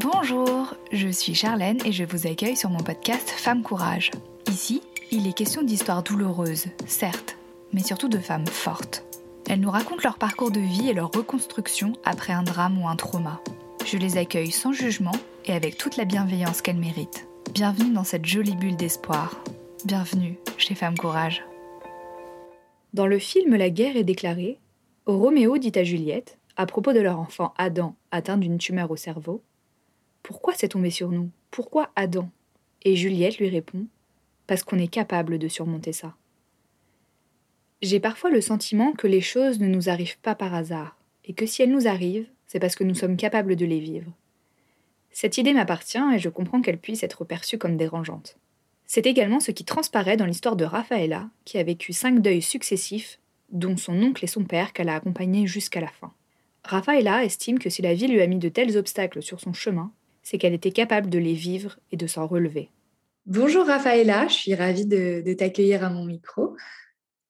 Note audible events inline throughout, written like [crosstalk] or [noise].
Bonjour, je suis Charlène et je vous accueille sur mon podcast Femme Courage. Ici, il est question d'histoires douloureuses, certes, mais surtout de femmes fortes. Elles nous racontent leur parcours de vie et leur reconstruction après un drame ou un trauma. Je les accueille sans jugement et avec toute la bienveillance qu'elles méritent. Bienvenue dans cette jolie bulle d'espoir. Bienvenue chez Femme Courage. Dans le film La guerre est déclarée, Roméo dit à Juliette, à propos de leur enfant Adam atteint d'une tumeur au cerveau, Pourquoi c'est tombé sur nous? Pourquoi Adam? Et Juliette lui répond, Parce qu'on est capable de surmonter ça. J'ai parfois le sentiment que les choses ne nous arrivent pas par hasard, et que si elles nous arrivent, c'est parce que nous sommes capables de les vivre. Cette idée m'appartient et je comprends qu'elle puisse être perçue comme dérangeante. C'est également ce qui transparaît dans l'histoire de Raphaëla, qui a vécu cinq deuils successifs, dont son oncle et son père qu'elle a accompagnés jusqu'à la fin. Raphaëla estime que si la vie lui a mis de tels obstacles sur son chemin, c'est qu'elle était capable de les vivre et de s'en relever. Bonjour Raphaëla, je suis ravie de, t'accueillir à mon micro.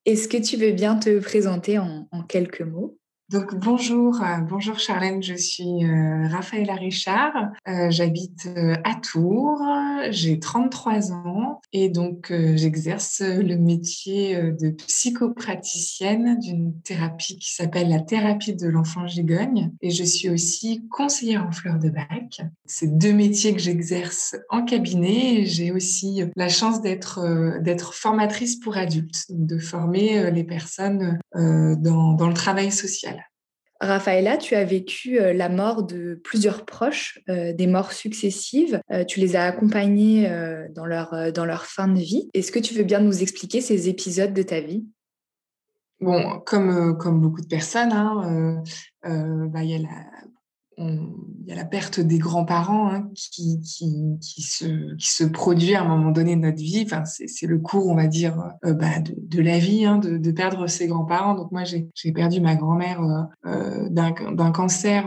Est-ce que tu veux bien te présenter en quelques mots? Donc bonjour, euh, bonjour Charlène, je suis euh, Raphaëla Richard, euh, j'habite à Tours, j'ai 33 ans et donc j'exerce le métier de psychopraticienne d'une thérapie qui s'appelle la thérapie de l'enfant gigogne et je suis aussi conseillère en fleurs de bac. C'est deux métiers que j'exerce en cabinet et j'ai aussi la chance d'être d'être formatrice pour adultes, de former les personnes dans, dans le travail social. Raphaëla, tu as vécu euh, la mort de plusieurs proches, euh, des morts successives. Euh, tu les as accompagnés dans, leur, dans leur fin de vie. Est-ce que tu veux bien nous expliquer ces épisodes de ta vie? Bon, comme, comme beaucoup de personnes, hein, bah, il y a la, il y a la perte des grands-parents hein, qui, se, produit à un moment donné de notre vie. Enfin, c'est le cours, on va dire, euh, bah, de, la vie, hein, de, perdre ses grands-parents. Donc moi, j'ai perdu ma grand-mère euh, euh d'un cancer,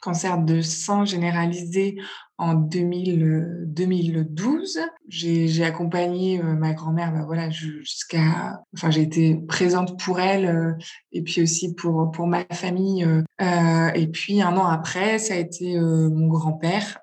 cancer de sang généralisé en 2000, 2012. Euh, j'ai accompagné euh, ma grand-mère bah, voilà, jusqu'à... Enfin, j'ai été présente pour elle euh, et puis aussi pour, pour ma famille. et puis, un an après, ça a été mon grand-père,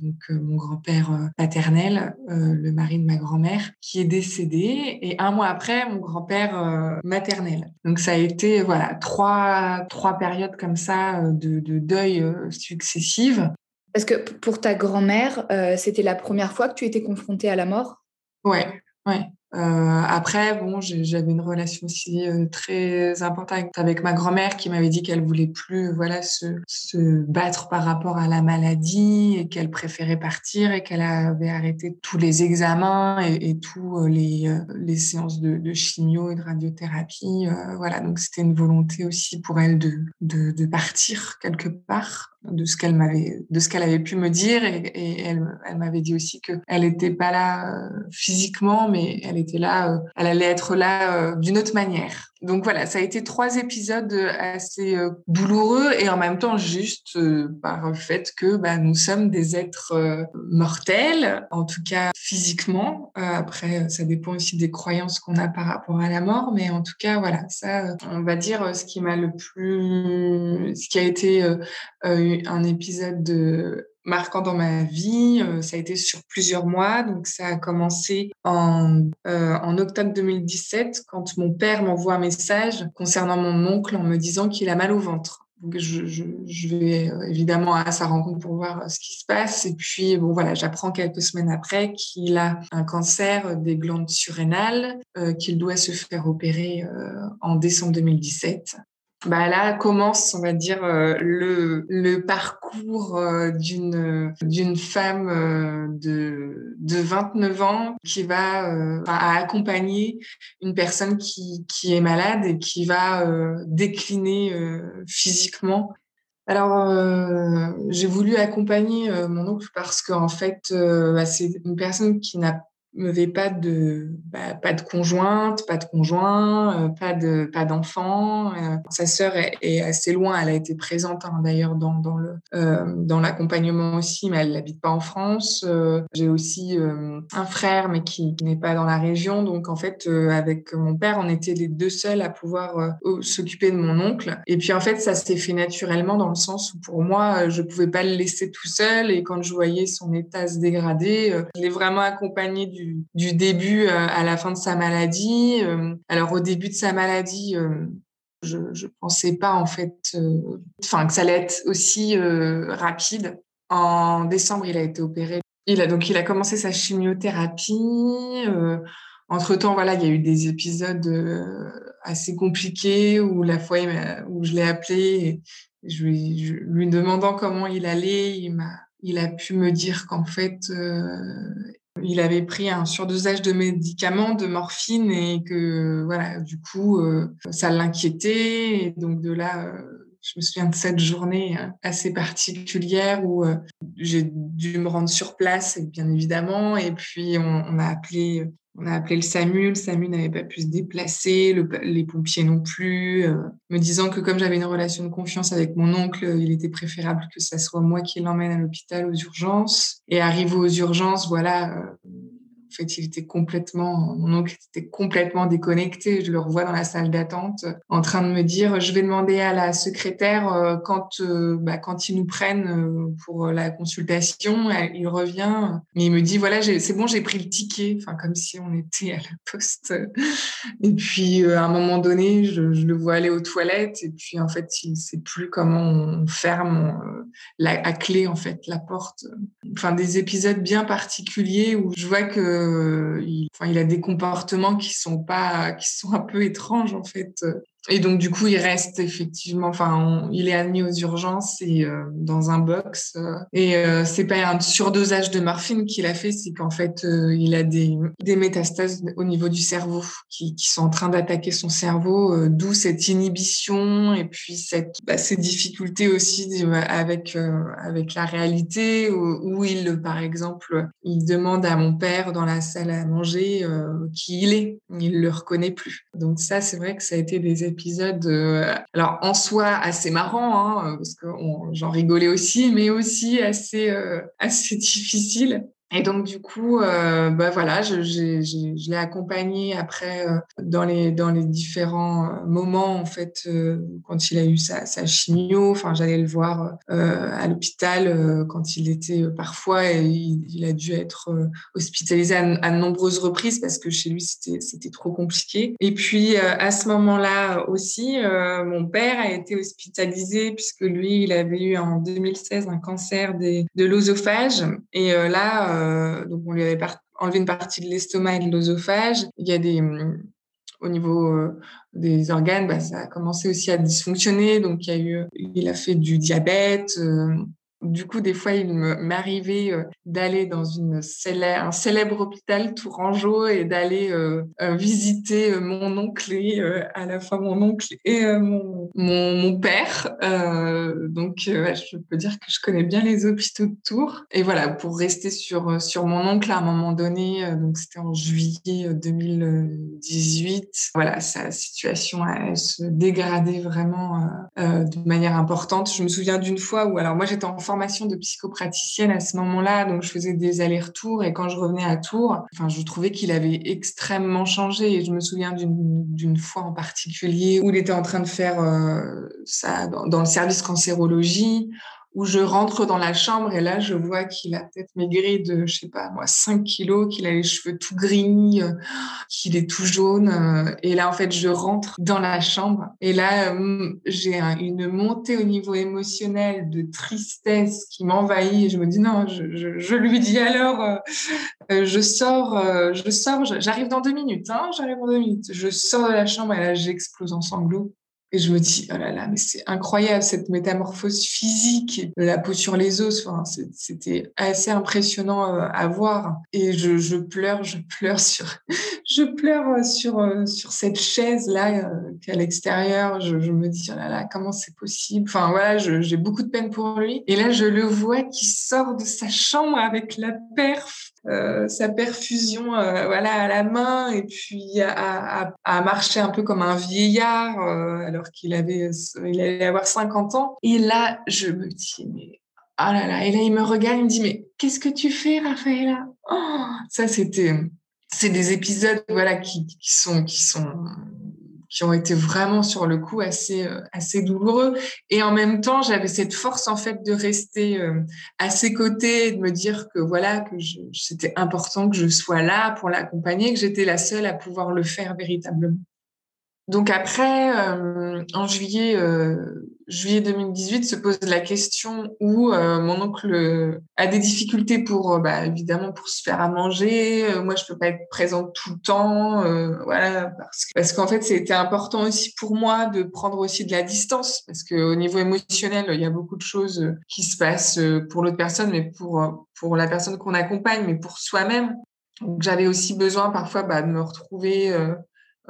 donc mon grand-père paternel, le mari de ma grand-mère, qui est décédé. Et un mois après, mon grand-père maternel. Donc, ça a été voilà trois, trois périodes comme ça de, de deuil successives. Parce que pour ta grand-mère, euh, c'était la première fois que tu étais confrontée à la mort? Ouais, ouais. Euh, après, bon, j'avais une relation aussi euh, très importante avec ma grand-mère qui m'avait dit qu'elle voulait plus, voilà, se, se, battre par rapport à la maladie et qu'elle préférait partir et qu'elle avait arrêté tous les examens et, et tous les, les séances de, chimio et de radiothérapie. voilà, donc c'était une volonté aussi pour elle de, de partir quelque part de ce qu'elle m'avait de ce qu'elle avait pu me dire et, elle, m'avait dit aussi que elle n'était pas là euh, physiquement mais elle était là euh, elle allait être là euh, d'une autre manière donc voilà ça a été trois épisodes assez douloureux et en même temps juste par le fait que bah, nous sommes des êtres mortels en tout cas physiquement. Après ça dépend aussi des croyances qu'on a par rapport à la mort mais en tout cas voilà ça on va dire ce qui m'a le plus ce qui a été un épisode de marquant dans ma vie. Euh, ça a été sur plusieurs mois. Donc, ça a commencé en, euh, en octobre 2017 quand mon père m'envoie un message concernant mon oncle en me disant qu'il a mal au ventre. Donc, je, je, vais euh, évidemment à sa rencontre pour voir ce qui se passe. Et puis, bon, voilà, j'apprends quelques semaines après qu'il a un cancer des glandes surrénales, qu'il doit se faire opérer en décembre 2017 bah là commence, on va dire, euh, le, le parcours euh, d'une d'une femme euh, de, de 29 ans qui va accompagner une personne qui, qui est malade et qui va décliner physiquement. Alors, j'ai voulu accompagner mon oncle parce qu'en fait, bah, c'est une personne qui n'a n'avait pas de bah, pas de conjointe, pas de conjoint, euh, pas de pas d'enfant. Euh, sa sœur est, assez loin, elle a été présente hein, d'ailleurs dans, dans le euh, dans l'accompagnement aussi, mais elle n'habite pas en France. J'ai aussi un frère, mais qui, n'est pas dans la région. Donc en fait, avec mon père, on était les deux seuls à pouvoir s'occuper de mon oncle. Et puis en fait, ça s'est fait naturellement dans le sens où pour moi, je pouvais pas le laisser tout seul. Et quand je voyais son état se dégrader, je l'ai vraiment accompagné du, du début à la fin de sa maladie. Euh, alors au début de sa maladie, euh, je ne pensais pas en fait, euh, enfin que ça allait être aussi rapide. En décembre, il a été opéré. Il a donc il a commencé sa chimiothérapie. entre temps, voilà, il y a eu des épisodes assez compliqués où la fois où je l'ai appelé, je lui, demandant comment il allait, il a pu me dire qu'en fait, il avait pris un surdosage de médicaments, de morphine, et que voilà, du coup, euh, ça l'inquiétait. Et donc de là, euh, je me souviens de cette journée euh, assez particulière où j'ai dû me rendre sur place, bien évidemment, et puis on, a appelé. On a appelé le SAMU, le SAMU n'avait pas pu se déplacer, les pompiers non plus, me disant que comme j'avais une relation de confiance avec mon oncle, il était préférable que ça soit moi qui l'emmène à l'hôpital aux urgences. Et arrivé aux urgences, voilà, en fait, il était complètement, mon oncle était complètement déconnecté. Je le revois dans la salle d'attente en train de me dire, je vais demander à la secrétaire euh, quand, euh, bah, quand ils nous prennent euh, pour la consultation, il revient, mais il me dit, voilà, c'est bon, j'ai pris le ticket. Enfin, comme si on était à la poste. Et puis, à un moment donné, je, le vois aller aux toilettes et puis, en fait, il ne sait plus comment on ferme la, à clé, en fait, la porte. Enfin, des épisodes bien particuliers où je vois que il, enfin, il a des comportements qui sont pas, qui sont un peu étranges en fait. Et donc, du coup, il reste effectivement, enfin, il est admis aux urgences et euh, dans un box. Euh, et euh, c'est pas un surdosage de morphine qu'il a fait, c'est qu'en fait, il a des, des métastases au niveau du cerveau qui, sont en train d'attaquer son cerveau, d'où cette inhibition et puis cette, bah, ces difficultés aussi avec, avec la réalité, où, où, il, par exemple, il demande à mon père dans la salle à manger qui il est. Il le reconnaît plus. Donc ça, c'est vrai que ça a été des euh, alors en soi assez marrant, hein, parce que j'en rigolais aussi, mais aussi assez, euh, assez [laughs] difficile. Et donc, du coup, euh, bah voilà, je, je, je, l'ai accompagné après euh, dans, les, dans les différents euh, moments, en fait, euh, quand il a eu sa, sa chimio. Enfin, j'allais le voir à l'hôpital quand il était parfois, et il, a dû être hospitalisé à, à, de nombreuses reprises parce que chez lui, c'était, c'était trop compliqué. Et puis, à ce moment-là aussi, mon père a été hospitalisé puisque lui, il avait eu en 2016 un cancer des, de l'osophage. Et là, euh, donc on lui avait enlevé une partie de l'estomac et de l'œsophage. Il y a des hum, au niveau euh, des organes, bah, ça a commencé aussi à dysfonctionner. Donc, il, a eu, il a fait du diabète, euh, du coup, des fois, il m'arrivait euh, d'aller dans une célèbre, un célèbre hôpital tourangeau et d'aller euh, euh, visiter mon oncle et à la fois mon oncle et mon, mon, père. donc, je peux dire que je connais bien les hôpitaux de Tours. Et voilà, pour rester sur, sur mon oncle, à un moment donné, donc c'était en juillet 2018, voilà, sa situation elle, se dégradait vraiment de manière importante. Je me souviens d'une fois où, alors moi, j'étais en formation de psychopraticienne à ce moment-là, donc je faisais des allers-retours et quand je revenais à Tours, enfin, je trouvais qu'il avait extrêmement changé. Et je me souviens d'une fois en particulier où il était en train de faire euh, ça dans, dans, le service cancérologie où je rentre dans la chambre et là, je vois qu'il a peut-être maigri de, je sais pas, moi, 5 kilos, qu'il a les cheveux tout gris, euh, qu'il est tout jaune. Euh, et là, en fait, je rentre dans la chambre et là, euh, j'ai une montée au niveau émotionnel de tristesse qui m'envahit et je me dis non, je, je, lui dis alors, je sors, je sors, j'arrive dans deux minutes, hein, j'arrive dans deux minutes. Je sors de la chambre et là, j'explose en sanglots. Et je me dis, oh là là, mais c'est incroyable cette métamorphose physique, la peau sur les os. Enfin, c'était assez impressionnant euh, à voir. Et je, je, pleure, je pleure sur, [laughs] je pleure sur, euh, sur cette chaise là euh, qu'à l'extérieur. Je, je, me dis, oh là là, comment c'est possible? Enfin voilà, j'ai beaucoup de peine pour lui. Et là, je le vois qui sort de sa chambre avec la perf sa perfusion voilà à la main et puis à, marcher un peu comme un vieillard alors qu'il avait il allait avoir 50 ans. Et là je me dis mais ah là là et là il me regarde il me dit mais qu'est-ce que tu fais Raphaëla? Oh, ça c'était c'est des épisodes voilà qui, qui sont qui sont qui ont été vraiment sur le coup assez euh, assez douloureux. Et en même temps j'avais cette force en fait de rester euh, à ses côtés de me dire que voilà que c'était important que je sois là pour l'accompagner que j'étais la seule à pouvoir le faire véritablement donc après, euh, en juillet, euh, juillet 2018, se pose la question où euh, mon oncle a des difficultés pour, bah, évidemment, pour se faire à manger. moi, je peux pas être présente tout le temps, voilà, parce, parce qu'en fait, c'était important aussi pour moi de prendre aussi de la distance, parce qu'au niveau émotionnel, il y a beaucoup de choses qui se passent pour l'autre personne, mais pour pour la personne qu'on accompagne, mais pour soi-même. Donc, j'avais aussi besoin parfois bah, de me retrouver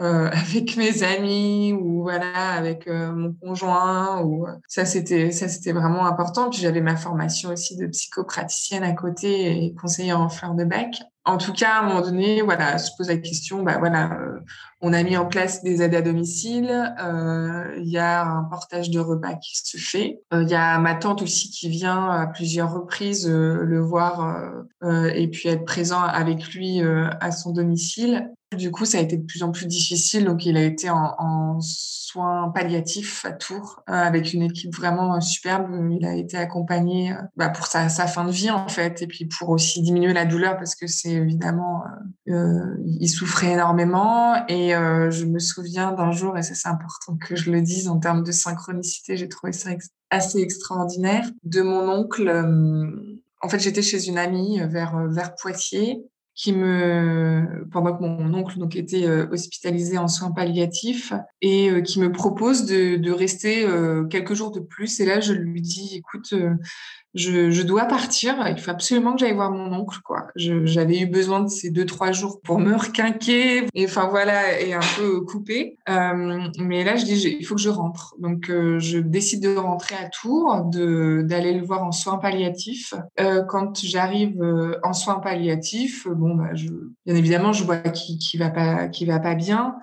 euh, [laughs] avec mes amis ou voilà avec euh, mon conjoint ou euh, ça c'était ça c'était vraiment important. Puis j'avais ma formation aussi de psychopraticienne à côté et conseillère en fleurs de bac. En tout cas à un moment donné voilà se pose la question bah voilà on a mis en place des aides à domicile il y a un portage de repas qui se fait. Il y a ma tante aussi qui vient à plusieurs reprises le voir et puis être présent avec lui à son domicile du coup, ça a été de plus en plus difficile. Donc, il a été en, soins palliatifs à Tours euh, avec une équipe vraiment euh, superbe. Il a été accompagné euh, bah, pour sa, fin de vie, en fait, et puis pour aussi diminuer la douleur parce que c'est évidemment, il souffrait énormément. Et je me souviens d'un jour, et ça, c'est important que je le dise en termes de synchronicité, j'ai trouvé ça assez extraordinaire, de mon oncle. en fait, j'étais chez une amie vers, vers Poitiers qui me, pendant que mon oncle donc était euh, hospitalisé en soins palliatifs, et euh, qui me propose de, de rester euh, quelques jours de plus. Et là, je lui dis, écoute, je, je, dois partir. Il faut absolument que j'aille voir mon oncle, quoi. J'avais eu besoin de ces deux, trois jours pour me requinquer et enfin voilà, et un peu couper. Euh, mais là, je dis, il faut que je rentre. Donc, euh, je décide de rentrer à Tours, d'aller le voir en soins palliatifs. Euh, quand j'arrive euh, en soins palliatifs, bon, bah, je, bien évidemment, je vois qu'il qui va pas, qui va pas bien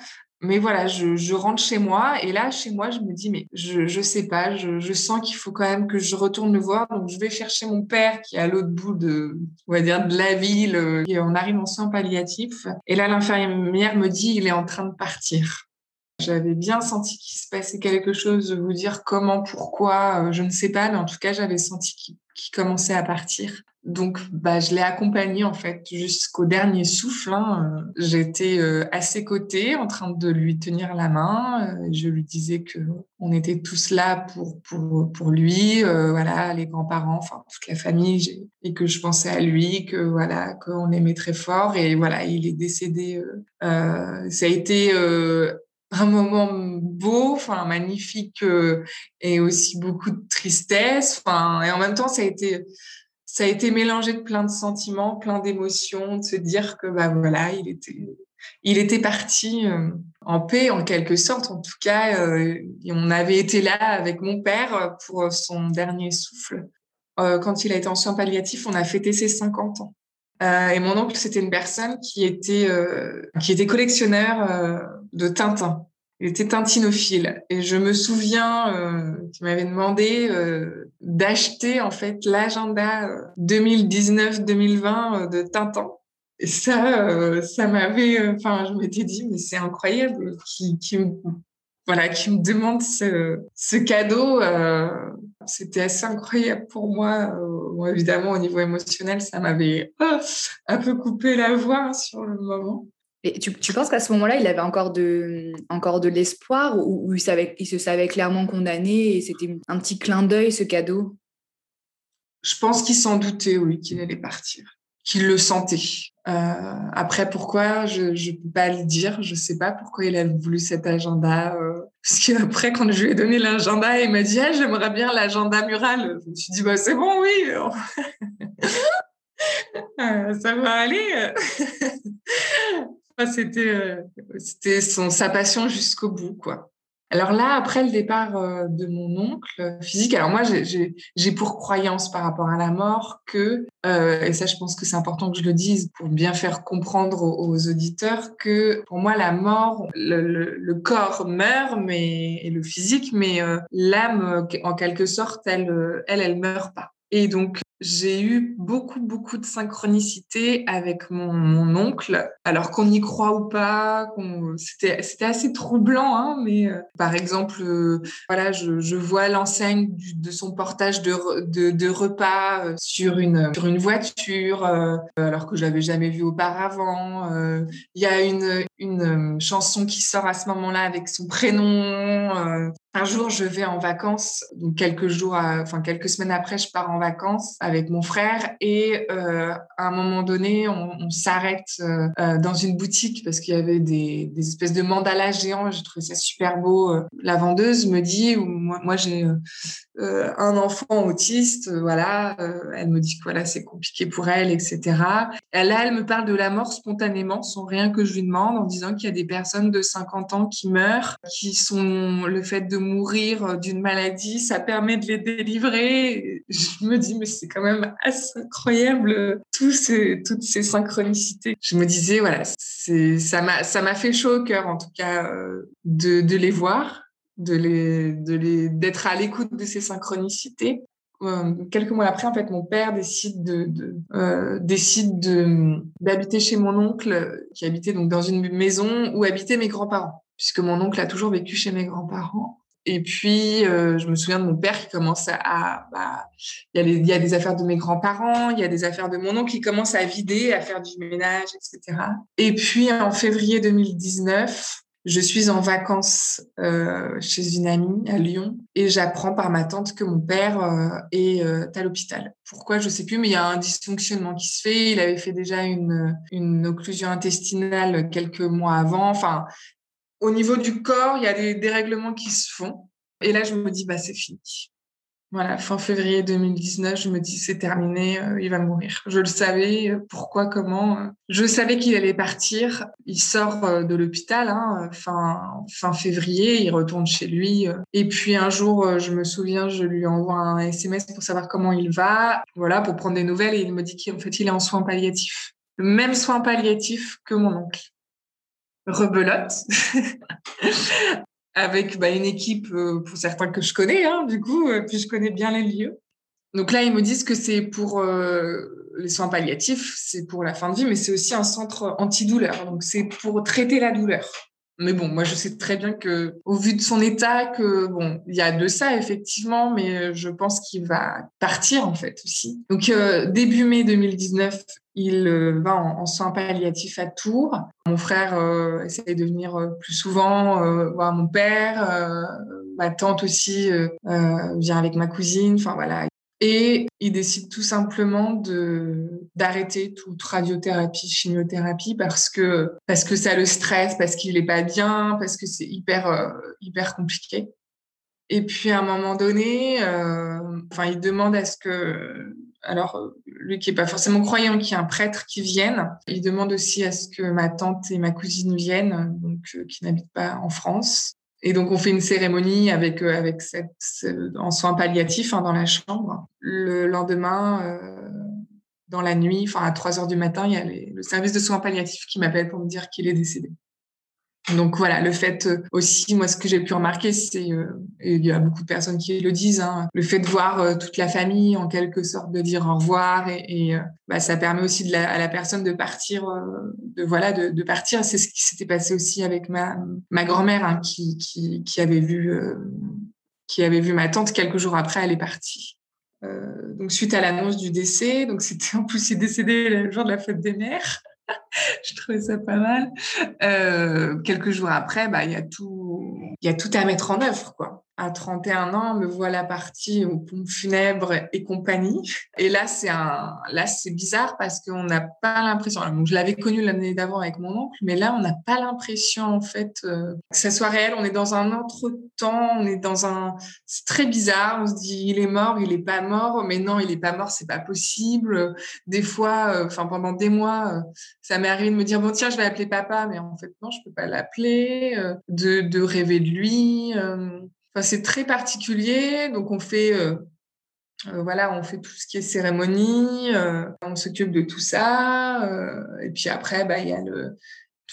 mais voilà, je, rentre chez moi et là, chez moi, je me dis, mais je, je sais pas, je, sens qu'il faut quand même que je retourne le voir. Donc, je vais chercher mon père qui est à l'autre bout de, on va dire, de la ville. Et on arrive en soins palliatifs. Et là, l'infirmière me dit, il est en train de partir. J'avais bien senti qu'il se passait quelque chose, de vous dire comment, pourquoi, euh, je ne sais pas, mais en tout cas, j'avais senti qu'il commençait à partir. Donc, bah, je l'ai accompagné en fait jusqu'au dernier souffle. Hein. J'étais euh, à ses côtés, en train de lui tenir la main. Euh, je lui disais que on était tous là pour pour pour lui, voilà, les grands-parents, enfin toute la famille, et que je pensais à lui, que voilà, qu'on aimait très fort. Et voilà, il est décédé. ça a été un moment beau, enfin magnifique euh, et aussi beaucoup de tristesse. Enfin, et en même temps, ça a été ça a été mélangé de plein de sentiments, plein d'émotions, de se dire que bah voilà, il était il était parti euh, en paix en quelque sorte. En tout cas, euh, on avait été là avec mon père pour son dernier souffle. quand il a été en soins palliatifs, on a fêté ses 50 ans. Euh, et mon oncle, c'était une personne qui était, euh, qui était collectionneur euh, de Tintin. Il était tintinophile. Et je me souviens euh, qu'il m'avait demandé d'acheter en fait l'agenda 2019-2020 de Tintin. Et ça, ça m'avait, enfin, je m'étais dit, mais c'est incroyable qui, qui voilà, qui me demande ce, ce cadeau. C'était assez incroyable pour moi. Bon, évidemment, au niveau émotionnel, ça m'avait oh, un peu coupé la voix sur le moment. Et tu, tu penses qu'à ce moment-là, il avait encore de, encore de l'espoir ou, il, savait, il se savait clairement condamné et c'était un petit clin d'œil, ce cadeau? Je pense qu'il s'en doutait, oui, qu'il allait partir qu'il le sentait. Euh, après, pourquoi je ne peux pas le dire. Je sais pas pourquoi il a voulu cet agenda. Euh, parce qu'après, quand je lui ai donné l'agenda, il m'a dit ah, j'aimerais bien l'agenda mural. Je me suis dit bah c'est bon, oui. [laughs] euh, ça va aller. [laughs] c'était c'était son sa passion jusqu'au bout, quoi. Alors là, après le départ euh, de mon oncle physique, alors moi, j'ai pour croyance par rapport à la mort que, euh, et ça, je pense que c'est important que je le dise pour bien faire comprendre aux, auditeurs que pour moi, la mort, le, corps meurt, mais et le physique, mais euh, l'âme, en quelque sorte, elle, elle, elle meurt pas. J'ai eu beaucoup, beaucoup de synchronicité avec mon, mon oncle, alors qu'on y croit ou pas. C'était, assez troublant, hein, mais euh, par exemple, euh, voilà, je, je vois l'enseigne de son portage de, de, de repas euh, sur, une, sur une voiture, alors que je l'avais jamais vu auparavant. Il y a une, une chanson qui sort à ce moment-là avec son prénom. Un jour, je vais en vacances, quelques jours, enfin quelques semaines après, je pars en vacances avec mon frère et euh, à un moment donné, on, s'arrête euh, euh, dans une boutique parce qu'il y avait des, des, espèces de mandalas géants. J'ai trouvé ça super beau. La vendeuse me dit, moi, moi j'ai euh, un enfant autiste, euh, voilà, euh, elle me dit que voilà, c'est compliqué pour elle, etc. Et là, elle me parle de la mort spontanément, sans rien que je lui demande, en disant qu'il y a des personnes de 50 ans qui meurent, qui sont le fait de mourir d'une maladie, ça permet de les délivrer. Je me dis, mais c'est quand même assez incroyable, tous ces, toutes ces synchronicités. Je me disais, voilà, ça m'a, fait chaud au cœur, en tout cas, de, de les voir de les, de les, d'être à l'écoute de ces synchronicités. Euh, quelques mois après, en fait, mon père décide de, de euh, décide de d'habiter chez mon oncle, qui habitait donc dans une maison où habitaient mes grands-parents, puisque mon oncle a toujours vécu chez mes grands-parents. Et puis, euh, je me souviens de mon père qui commence à, bah, il, y a y a des affaires de mes grands-parents, il y a des affaires de mon oncle qui commence à vider, à faire du ménage, etc. Et puis, en février 2019, je suis en vacances euh, chez une amie à Lyon et j'apprends par ma tante que mon père euh, est euh, à l'hôpital. Pourquoi je sais plus, mais il y a un dysfonctionnement qui se fait. Il avait fait déjà une, une occlusion intestinale quelques mois avant. Enfin, au niveau du corps, il y a des dérèglements qui se font. Et là, je me dis, bah, c'est fini. Voilà, fin février 2019, je me dis c'est terminé, euh, il va mourir. Je le savais, euh, pourquoi, comment. Euh. Je savais qu'il allait partir. Il sort de l'hôpital hein, fin, fin février, il retourne chez lui. Et puis un jour, je me souviens, je lui envoie un SMS pour savoir comment il va, voilà, pour prendre des nouvelles. Et il me dit qu'en fait, il est en soins palliatifs. Le même soin palliatif que mon oncle rebelote. [laughs] avec bah, une équipe, euh, pour certains que je connais, hein, du coup, euh, puis je connais bien les lieux. Donc là, ils me disent que c'est pour euh, les soins palliatifs, c'est pour la fin de vie, mais c'est aussi un centre antidouleur. Donc c'est pour traiter la douleur. Mais bon, moi, je sais très bien que, au vu de son état, que bon, il y a de ça effectivement, mais je pense qu'il va partir en fait aussi. Donc début mai 2019, il euh, va en, soins palliatifs à Tours. Mon frère euh, essaie de venir euh, plus souvent voir mon père. ma tante aussi vient avec ma cousine. Enfin voilà. Et il décide tout simplement d'arrêter toute radiothérapie, chimiothérapie parce que parce que ça le stresse, parce qu'il est pas bien, parce que c'est hyper hyper compliqué. Et puis à un moment donné, enfin il demande à ce que alors euh, lui qui est pas forcément croyant, qui est un prêtre qui vienne. Il demande aussi à ce que ma tante et ma cousine viennent, donc euh, qui n'habitent pas en France. Et donc on fait une cérémonie avec euh, avec cette en soins palliatifs hein, dans la chambre. Le lendemain, dans la nuit, enfin à 3 heures du matin, il y a le service de soins palliatifs qui m'appelle pour me dire qu'il est décédé. Donc voilà, le fait euh, aussi, moi, ce que j'ai pu remarquer, c'est, euh, il y a beaucoup de personnes qui le disent, hein, le fait de voir euh, toute la famille, en quelque sorte, de dire au revoir, et, et bah, ça permet aussi à la personne de partir, de voilà, de, de partir. C'est ce qui s'était passé aussi avec ma, ma grand-mère, hein, qui, qui, qui, avait vu, qui avait vu ma tante quelques jours après, elle est partie. donc suite à l'annonce du décès, donc c'était en plus il est décédé le jour de la fête des mères. Je trouvais ça pas mal. Euh, quelques jours après, bah, il y a tout, il y a tout à mettre en œuvre, quoi. À 31 ans, me voilà partie aux pompes funèbres et compagnie. Et là, c'est un, là, c'est bizarre parce qu'on n'a pas l'impression. je l'avais connu l'année d'avant avec mon oncle, mais là, on n'a pas l'impression, en fait, euh, que ça soit réel. On est dans un autre temps, on est dans un, c'est très bizarre. On se dit, il est mort, il est pas mort, mais non, il est pas mort, c'est pas possible. Des fois, euh, enfin, pendant des mois, euh, ça m'est arrivé de me dire, bon, tiens, je vais appeler papa, mais en fait, non, je peux pas l'appeler, de, de rêver de lui c'est très particulier. Donc, on fait, euh, euh, voilà, on fait tout ce qui est cérémonie, euh, on s'occupe de tout ça. et puis après, bah, il y a le.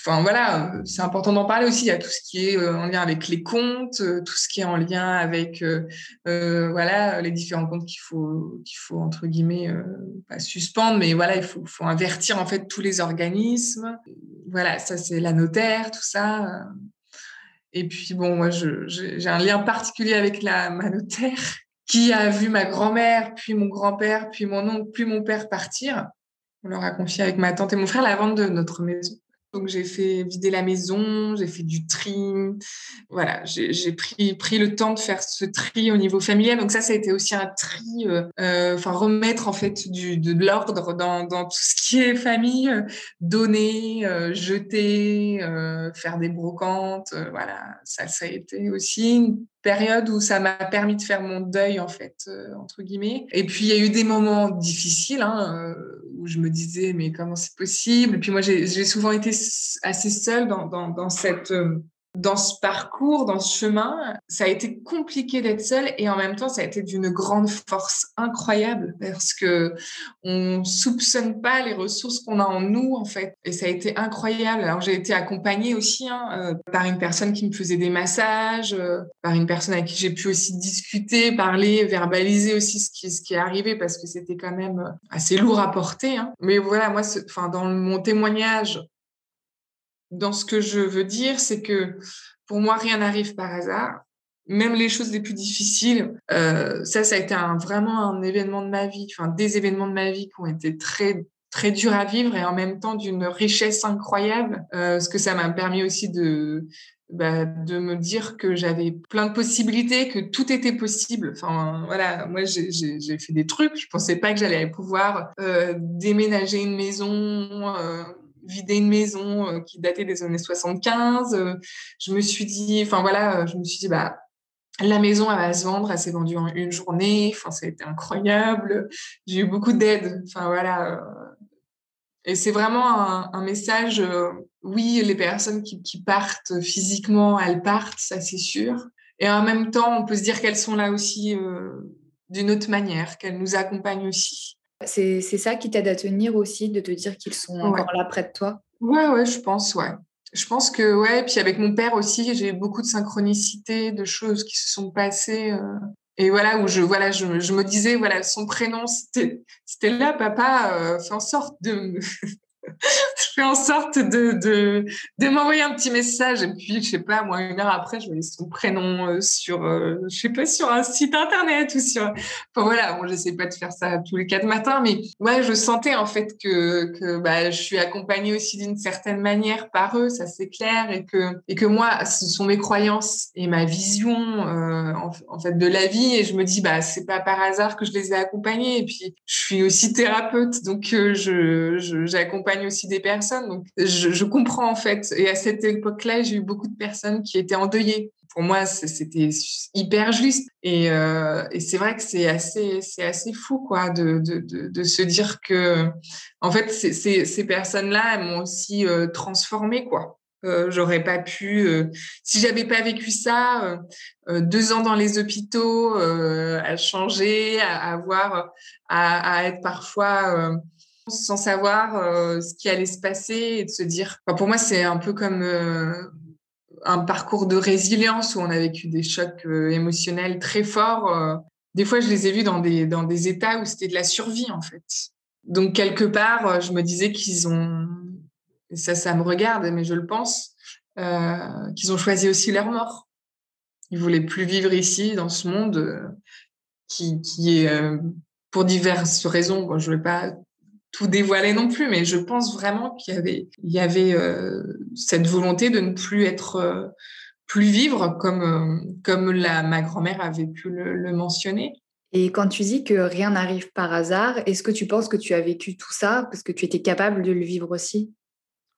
Enfin, voilà, c'est important d'en parler aussi. Il y a tout ce qui est en lien avec les comptes, tout ce qui est en lien avec, voilà, les différents comptes qu'il faut, qu'il faut, entre guillemets, pas suspendre, mais voilà, il faut, faut invertir, en fait, tous les organismes. Voilà, ça, c'est la notaire, tout ça. Et puis, bon, moi, j'ai un lien particulier avec la, ma notaire qui a vu ma grand-mère, puis mon grand-père, puis mon oncle, puis mon père partir. On leur a confié avec ma tante et mon frère la vente de notre maison. Donc j'ai fait vider la maison, j'ai fait du tri. Voilà, j'ai pris, pris le temps de faire ce tri au niveau familial. Donc ça, ça a été aussi un tri, euh, euh, enfin remettre en fait du, de l'ordre dans, dans, tout ce qui est famille, euh, donner, jeter, faire des brocantes. voilà, ça, ça a été aussi une période où ça m'a permis de faire mon deuil en fait entre guillemets. Et puis il y a eu des moments difficiles. Hein, où je me disais, mais comment c'est possible? Et puis moi, j'ai souvent été assez seule dans, dans, cette euh, dans ce parcours, dans ce chemin, ça a été compliqué d'être seule et en même temps, ça a été d'une grande force incroyable parce que on soupçonne pas les ressources qu'on a en nous en fait. Et ça a été incroyable. Alors j'ai été accompagnée aussi hein, euh, par une personne qui me faisait des massages, euh, par une personne avec qui j'ai pu aussi discuter, parler, verbaliser aussi ce qui, ce qui est arrivé parce que c'était quand même assez lourd à porter. Hein. Mais voilà, moi, enfin dans mon témoignage dans ce que je veux dire, c'est que pour moi, rien n'arrive par hasard. Même les choses les plus difficiles, euh, ça, ça a été un, vraiment un événement de ma vie, enfin des événements de ma vie qui ont été très très durs à vivre et en même temps d'une richesse incroyable, euh, ce que ça m'a permis aussi de bah, de me dire que j'avais plein de possibilités, que tout était possible. Enfin, voilà, moi, j'ai fait des trucs. Je pensais pas que j'allais pouvoir euh, déménager une maison, euh, vider une maison euh, qui datait des années 75. Euh, je me suis dit, enfin voilà, euh, je me suis dit, bah, la maison, elle va se vendre, elle s'est vendue en une journée. Enfin, ça a été incroyable. J'ai eu beaucoup d'aide. Enfin, voilà. Et c'est vraiment un, message. oui, les personnes qui, partent physiquement, elles partent, ça c'est sûr. Et en même temps, on peut se dire qu'elles sont là aussi d'une autre manière, qu'elles nous accompagnent aussi. C'est ça qui t'aide à tenir aussi, de te dire qu'ils sont encore là près de toi? Ouais, ouais, je pense, ouais. Je pense que, ouais, puis avec mon père aussi, j'ai eu beaucoup de synchronicité, de choses qui se sont passées. Euh, et voilà, où je, voilà, je, me disais, voilà, son prénom, c'était là, papa, euh, fait en sorte de je fais en sorte de, de, m'envoyer un petit message. Et puis je sais pas moi une heure après je mets son prénom euh, sur euh, je sais pas sur un site internet ou sur enfin voilà. Bon j'essaie pas de faire ça tous les quatre matins mais ouais je sentais en fait que que bah je suis accompagnée aussi d'une certaine manière par eux ça c'est clair. Et que et que moi ce sont mes croyances et ma vision euh, en, fait de la vie. Et je me dis bah c'est pas par hasard que je les ai accompagnés. Et puis je suis aussi thérapeute. Donc je j'accompagne aussi des personnes. Donc, je, comprends en fait. Et à cette époque-là, j'ai eu beaucoup de personnes qui étaient endeuillées. Pour moi, c'était hyper juste. Et, euh, et c'est vrai que c'est assez, c'est assez fou, quoi, de, de, de, se dire que, en fait, ces, ces personnes-là, m'ont aussi euh, transformée, quoi. Euh, j'aurais pas pu, euh, si j'avais pas vécu ça, deux ans dans les hôpitaux, à changer, à, avoir, à, à être parfois sans savoir ce qui allait se passer et de se dire. pour moi, c'est un peu comme un parcours de résilience où on a vécu des chocs émotionnels très forts. Des fois, je les ai vus dans des, dans des états où c'était de la survie, en fait. Donc, quelque part, je me disais qu'ils ont, ça, ça me regarde, mais je le pense, qu'ils ont choisi aussi leur mort. Ils voulaient plus vivre ici, dans ce monde qui, qui est, pour diverses raisons, je ne vais pas tout dévoiler non plus, mais je pense vraiment qu'il y avait, il y avait euh, cette volonté de ne plus être, euh, plus vivre comme, comme la, ma grand-mère avait pu le, mentionner. Et quand tu dis que rien n'arrive par hasard, est-ce que tu penses que tu as vécu tout ça parce que tu étais capable de le vivre aussi?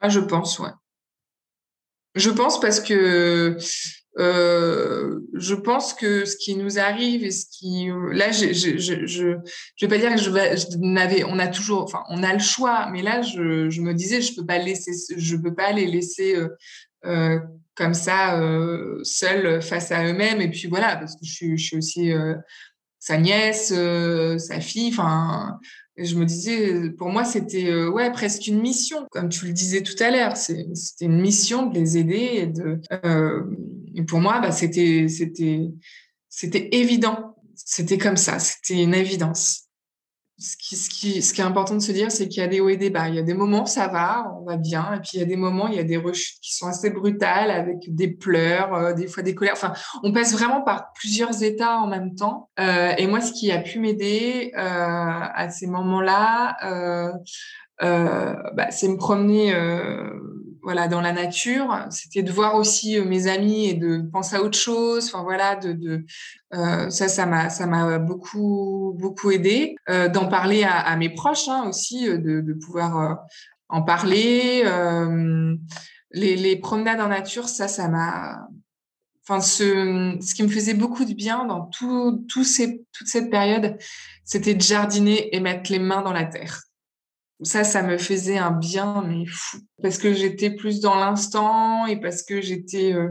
Ah, Je pense, ouais. Je pense parce que euh, je pense que ce qui nous arrive et ce qui là je je je je, vais pas dire que je, je on a toujours enfin on a le choix mais là je, je me disais je peux pas laisser je peux pas les laisser euh, euh, comme ça euh, seuls face à eux-mêmes et puis voilà parce que je suis je suis aussi sa nièce sa fille enfin je me disais, pour moi, c'était euh, ouais presque une mission, comme tu le disais tout à l'heure. C'était une mission de les aider et de. Euh, et pour moi, bah, c'était évident. C'était comme ça. C'était une évidence ce qui, est important de se dire, c'est qu'il y a des hauts et des bas. Il y a des moments, ça va, on va bien. Et puis, il y a des moments, il y a des rechutes qui sont assez brutales, avec des pleurs, euh, des fois des colères. Enfin, on passe vraiment par plusieurs états en même temps. Euh, et moi, ce qui a pu m'aider euh, à ces moments-là, bah, c'est me promener voilà dans la nature c'était de voir aussi euh, mes amis et de penser à autre chose enfin voilà de, euh, ça ça m'a ça m'a beaucoup beaucoup aidé euh, d'en parler à, mes proches hein, aussi de, pouvoir en parler les, les promenades en nature ça ça m'a enfin ce ce qui me faisait beaucoup de bien dans tout, tout ces, toute cette période c'était de jardiner et mettre les mains dans la terre ça, ça me faisait un bien, mais fou. Parce que j'étais plus dans l'instant et parce que j'étais, euh,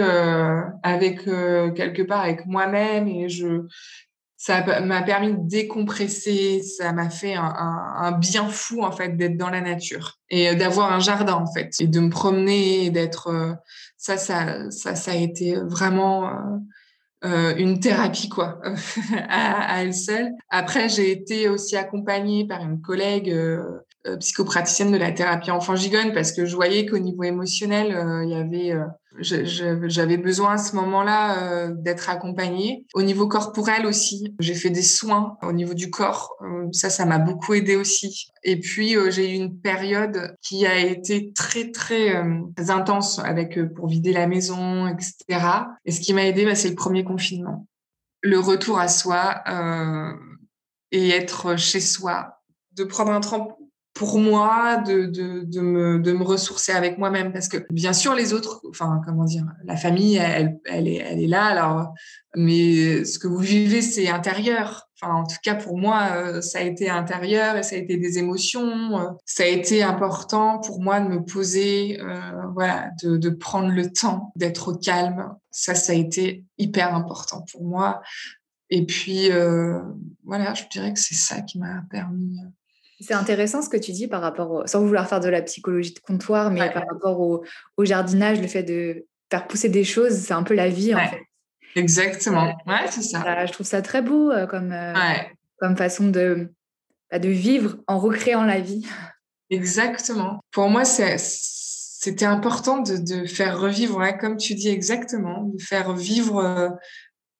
euh, avec euh, quelque part avec moi-même et je, ça m'a permis de décompresser. Ça m'a fait un, un, bien fou en fait d'être dans la nature et d'avoir un jardin en fait et de me promener, d'être. ça, ça, ça, ça a été vraiment euh, une thérapie quoi [laughs] à, à, elle seule. Après, j'ai été aussi accompagnée par une collègue euh, euh, psychopraticienne de la thérapie enfant gigonne parce que je voyais qu'au niveau émotionnel, il y avait j'avais besoin à ce moment-là euh, d'être accompagnée. Au niveau corporel aussi, j'ai fait des soins au niveau du corps. Euh, ça, ça m'a beaucoup aidé aussi. Et puis, euh, j'ai eu une période qui a été très, très intense avec pour vider la maison, etc. Et ce qui m'a aidé, bah, c'est le premier confinement. Le retour à soi et être chez soi, de prendre un, pour moi de, de, de, me, de me ressourcer avec moi-même. Parce que bien sûr les autres enfin comment dire la famille elle, elle, est, elle est là alors mais ce que vous vivez c'est intérieur. Enfin en tout cas pour moi euh, ça a été intérieur et ça a été des émotions. Euh, ça a été important pour moi de me poser euh, voilà de, de prendre le temps d'être au calme. Ça ça a été hyper important pour moi. Et puis voilà je dirais que c'est ça qui m'a permis c'est intéressant ce que tu dis par rapport, sans vouloir faire de la psychologie de comptoir, mais par rapport au, jardinage, le fait de faire pousser des choses, c'est un peu la vie en fait. Exactement, ouais, c'est ça. Je trouve ça très beau euh, comme, euh, comme façon de, bah, de vivre en recréant la vie. Exactement. Pour moi, c'était important de, de, faire revivre, comme tu dis exactement, de faire vivre euh,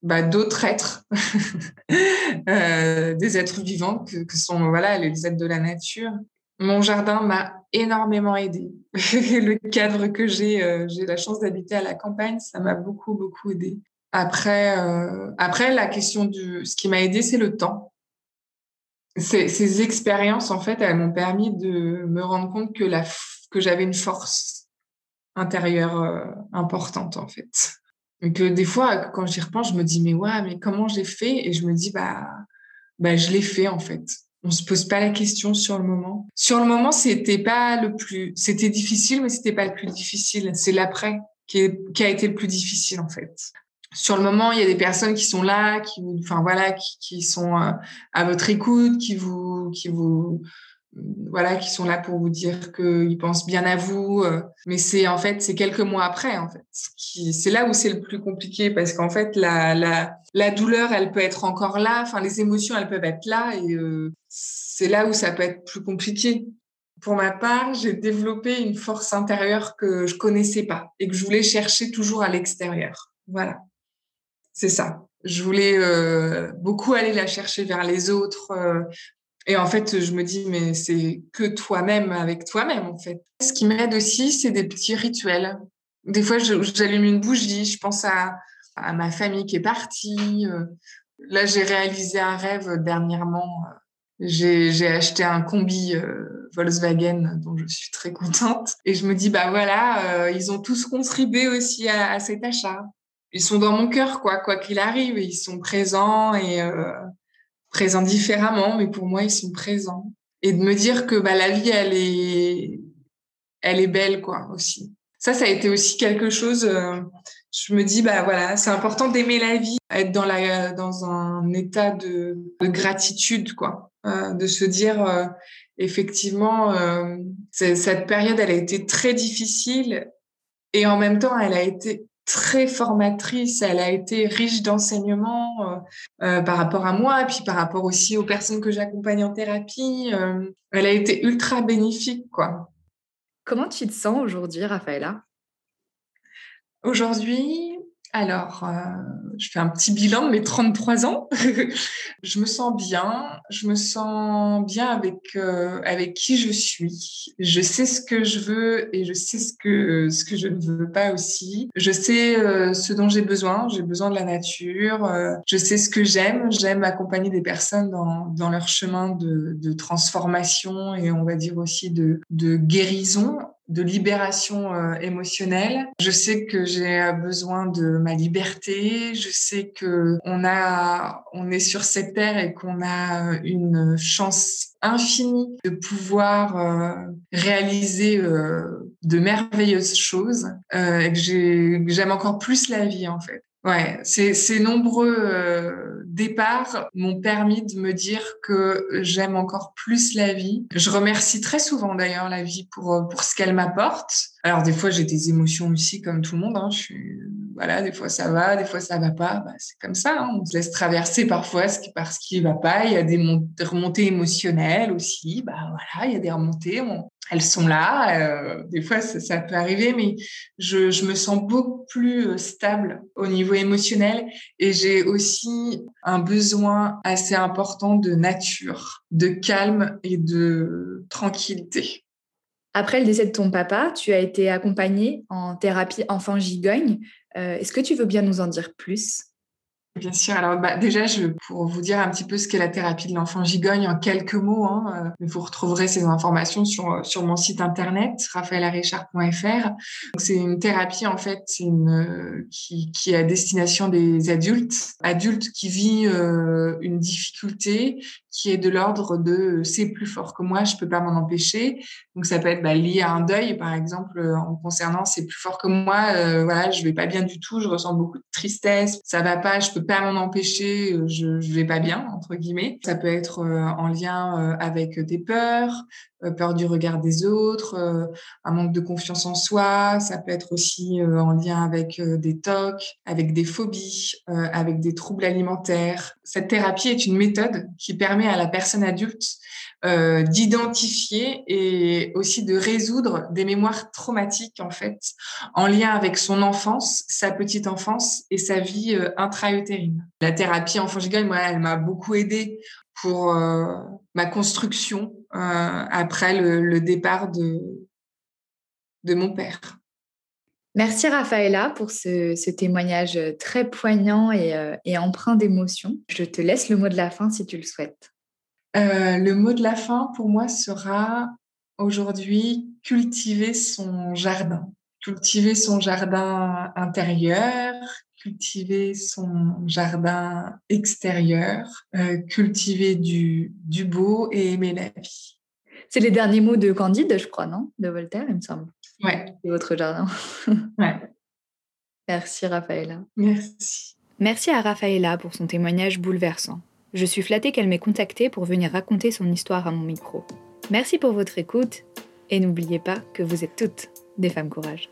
bah, d'autres êtres, [laughs] euh, des êtres vivants que, sont voilà les êtres de la nature. Mon jardin m'a énormément aidé. [laughs] le cadre que j'ai, euh, j'ai la chance d'habiter à la campagne, ça m'a beaucoup beaucoup aidé. Après, euh, après la question du, ce qui m'a aidé, c'est le temps. Ces, ces expériences, en fait, elles m'ont permis de me rendre compte que la que j'avais une force intérieure importante, en fait. Et que des fois, quand j'y repense, je me dis, mais ouais, mais comment j'ai fait? Et je me dis, bah, bah, je l'ai fait, en fait. On se pose pas la question sur le moment. Sur le moment, c'était pas le plus, c'était difficile, mais c'était pas le plus difficile. C'est l'après qui, qui a été le plus difficile, en fait. Sur le moment, il y a des personnes qui sont là, qui, enfin voilà, qui, qui sont euh, à votre écoute, qui vous, qui vous, voilà, qui sont là pour vous dire qu'ils pensent bien à vous. Euh, mais c'est en fait, c'est quelques mois après, en fait. C'est là où c'est le plus compliqué parce qu'en fait, la, la, la douleur, elle peut être encore là. Enfin, les émotions, elles peuvent être là et euh, c'est là où ça peut être plus compliqué. Pour ma part, j'ai développé une force intérieure que je connaissais pas et que je voulais chercher toujours à l'extérieur. Voilà. C'est ça. Je voulais euh, beaucoup aller la chercher vers les autres, et en fait, je me dis, mais c'est que toi-même avec toi-même, en fait. Ce qui m'aide aussi, c'est des petits rituels. Des fois, j'allume une bougie, je pense à, ma famille qui est partie. Là, j'ai réalisé un rêve dernièrement. J'ai acheté un combi Volkswagen dont je suis très contente. Et je me dis, bah voilà, ils ont tous contribué aussi à, cet achat. Ils sont dans mon cœur, quoi, quoi qu'il arrive. Ils sont présents et présents différemment, mais pour moi, ils sont présents. Et de me dire que bah, la vie, elle est, elle est belle, quoi, aussi. Ça, ça a été aussi quelque chose. Euh, je me dis, bah voilà, c'est important d'aimer la vie, être dans la, dans un état de, de gratitude, quoi, euh, de se dire, euh, effectivement, cette période, elle a été très difficile et en même temps, elle a été très formatrice, elle a été riche d'enseignements euh, euh, par rapport à moi, puis par rapport aussi aux personnes que j'accompagne en thérapie. Euh, elle a été ultra bénéfique, quoi. Comment tu te sens aujourd'hui, Raphaëla? Aujourd'hui, alors, euh, je fais un petit bilan de mes 33 ans. [laughs] je me sens bien. Je me sens bien avec, euh, avec qui je suis. Je sais ce que je veux et je sais ce que, ce que je ne veux pas aussi. Je sais euh, ce dont j'ai besoin. J'ai besoin de la nature. je sais ce que j'aime. J'aime accompagner des personnes dans, dans leur chemin de, de transformation et on va dire aussi de, de guérison de libération euh, émotionnelle. Je sais que j'ai euh, besoin de ma liberté. Je sais que on a, on est sur cette terre et qu'on a une chance infinie de pouvoir euh, réaliser de merveilleuses choses. et que j'aime encore plus la vie en fait. Ouais, ces, ces nombreux euh, départs m'ont permis de me dire que j'aime encore plus la vie. Je remercie très souvent d'ailleurs la vie pour, euh, pour ce qu'elle m'apporte. Alors des fois j'ai des émotions aussi comme tout le monde. Hein. Je suis voilà, des fois ça va, des fois ça va pas. Bah, c'est comme ça. Hein. On se laisse traverser parfois ce qui, va pas. Il y a des, remontées émotionnelles aussi. Bah voilà, il y a des remontées. On, elles sont là. Euh, des fois, ça, peut arriver, mais je, je, me sens beaucoup plus euh, stable au niveau émotionnel et j'ai aussi un besoin assez important de nature, de calme et de tranquillité. Après le décès de ton papa, tu as été accompagnée en thérapie enfant gigogne. Euh, est-ce que tu veux bien nous en dire plus? Bien sûr. Alors, bah, déjà, je, pour vous dire un petit peu ce qu'est la thérapie de l'enfant gigogne en quelques mots, hein, euh, vous retrouverez ces informations sur, sur mon site internet, raphaëlarichard.fr. C'est une thérapie, en fait, euh, qui, est à destination des adultes, adultes qui euh, une difficulté qui est de l'ordre de c'est plus fort que moi, je peux pas m'en empêcher. Donc, ça peut être bah, lié à un deuil, par exemple, en concernant c'est plus fort que moi, euh, voilà, je vais pas bien du tout, je ressens beaucoup de tristesse, ça va pas, je peux pas m'en empêcher, euh, je, je vais pas bien, entre guillemets. Ça peut être euh, en lien euh, avec des peurs, peur du regard des autres, un manque de confiance en soi. Ça peut être aussi en lien avec des tocs, avec des phobies, avec des troubles alimentaires. Cette thérapie est une méthode qui permet à la personne adulte euh, d'identifier et aussi de résoudre des mémoires traumatiques en fait en lien avec son enfance, sa petite enfance et sa vie euh, intra-utérine. La thérapie enfant gigogne, moi, elle m'a beaucoup aidée pour euh, ma construction euh, après le, départ de, de mon père. Merci Raphaëla pour ce, témoignage très poignant et empreint d'émotion. Je te laisse le mot de la fin si tu le souhaites. Euh, le mot de la fin pour moi sera aujourd'hui cultiver son jardin. Cultiver son jardin intérieur, cultiver son jardin extérieur, euh, cultiver du, du beau et aimer la vie. C'est les derniers mots de Candide, je crois, non? De Voltaire, il me semble. Ouais. Votre jardin. [laughs] ouais. Merci Raphaëla. Merci. Merci à Raphaëla pour son témoignage bouleversant. Je suis flattée qu'elle m'ait contactée pour venir raconter son histoire à mon micro. Merci pour votre écoute et n'oubliez pas que vous êtes toutes des femmes courage.